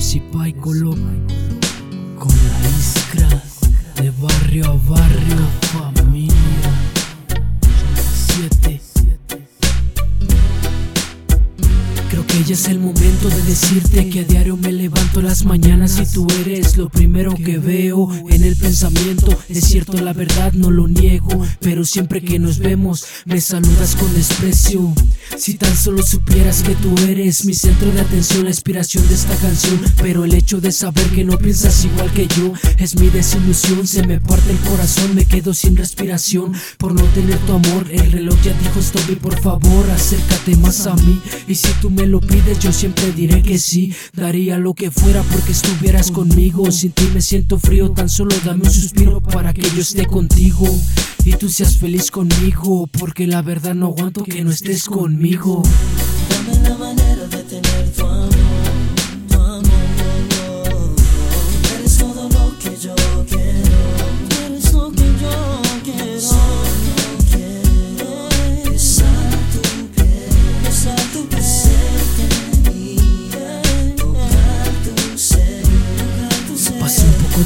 Cipay Colo con la iskra de barrio a barrio, familia. Ya es el momento de decirte que a diario me levanto las mañanas y tú eres lo primero que veo en el pensamiento. Es cierto, la verdad no lo niego, pero siempre que nos vemos me saludas con desprecio. Si tan solo supieras que tú eres mi centro de atención, la inspiración de esta canción. Pero el hecho de saber que no piensas igual que yo es mi desilusión. Se me parte el corazón, me quedo sin respiración por no tener tu amor. El reloj ya dijo stop por favor acércate más a mí. Y si tú me lo pides, yo siempre diré que sí. Daría lo que fuera porque estuvieras conmigo. Sin ti me siento frío, tan solo dame un suspiro para que yo esté contigo y tú seas feliz conmigo, porque la verdad no aguanto que no estés conmigo. Dame la manera de tener tu amor. Eres todo lo que yo quiero, eres lo que yo quiero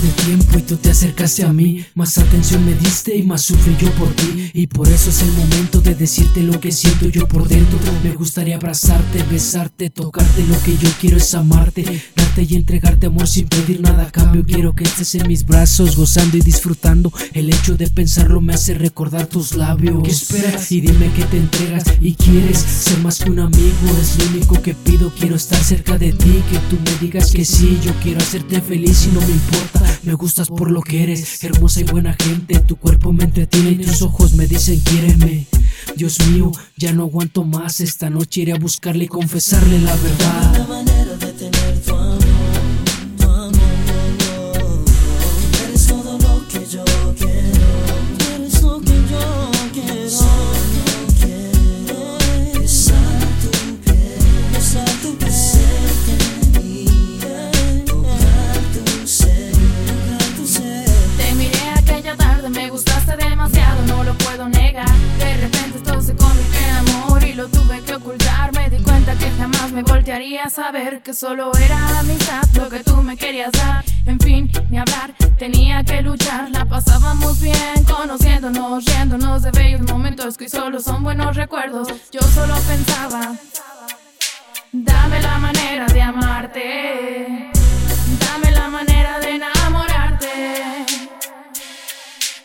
tiempo y tú te acercaste a mí. Más atención me diste y más sufrí yo por ti. Y por eso es el momento de decirte lo que siento yo por dentro. Me gustaría abrazarte, besarte, tocarte. Lo que yo quiero es amarte, y entregarte amor sin pedir nada a cambio. Quiero que estés en mis brazos, gozando y disfrutando. El hecho de pensarlo me hace recordar tus labios. ¿Qué esperas? Y dime que te entregas y quieres ser más que un amigo. Es lo único que pido. Quiero estar cerca de ti, que tú me digas que sí. Yo quiero hacerte feliz y no me importa. Me gustas por lo que eres, hermosa y buena gente. Tu cuerpo me entretiene y tus ojos me dicen quiéreme. Dios mío, ya no aguanto más. Esta noche iré a buscarle y confesarle la verdad. Voltearía a saber que solo era amistad lo que tú me querías dar. En fin, ni hablar, tenía que luchar. La pasábamos bien, conociéndonos, riéndonos de bellos momentos que solo son buenos recuerdos. Yo solo pensaba, dame la manera de amarte,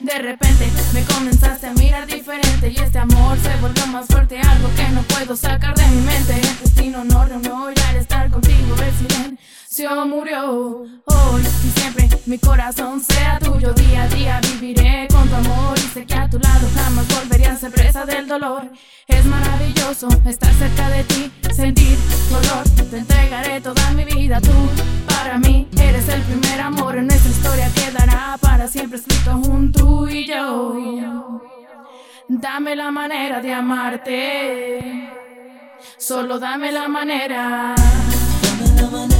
De repente me comenzaste a mirar diferente y este amor se volvió más fuerte, algo que no puedo sacar de mi mente. El destino no reunió y al estar contigo el silencio murió. Hoy y siempre mi corazón sea tuyo, día a día viviré con tu amor y sé que a tu lado jamás volvería presa del dolor. Es maravilloso estar cerca de ti, sentir tu olor, te entregaré toda mi vida tú. Para mí eres el primer amor en nuestra historia quedará para siempre escrito junto y yo. Dame la manera de amarte, solo dame la manera. Dame la manera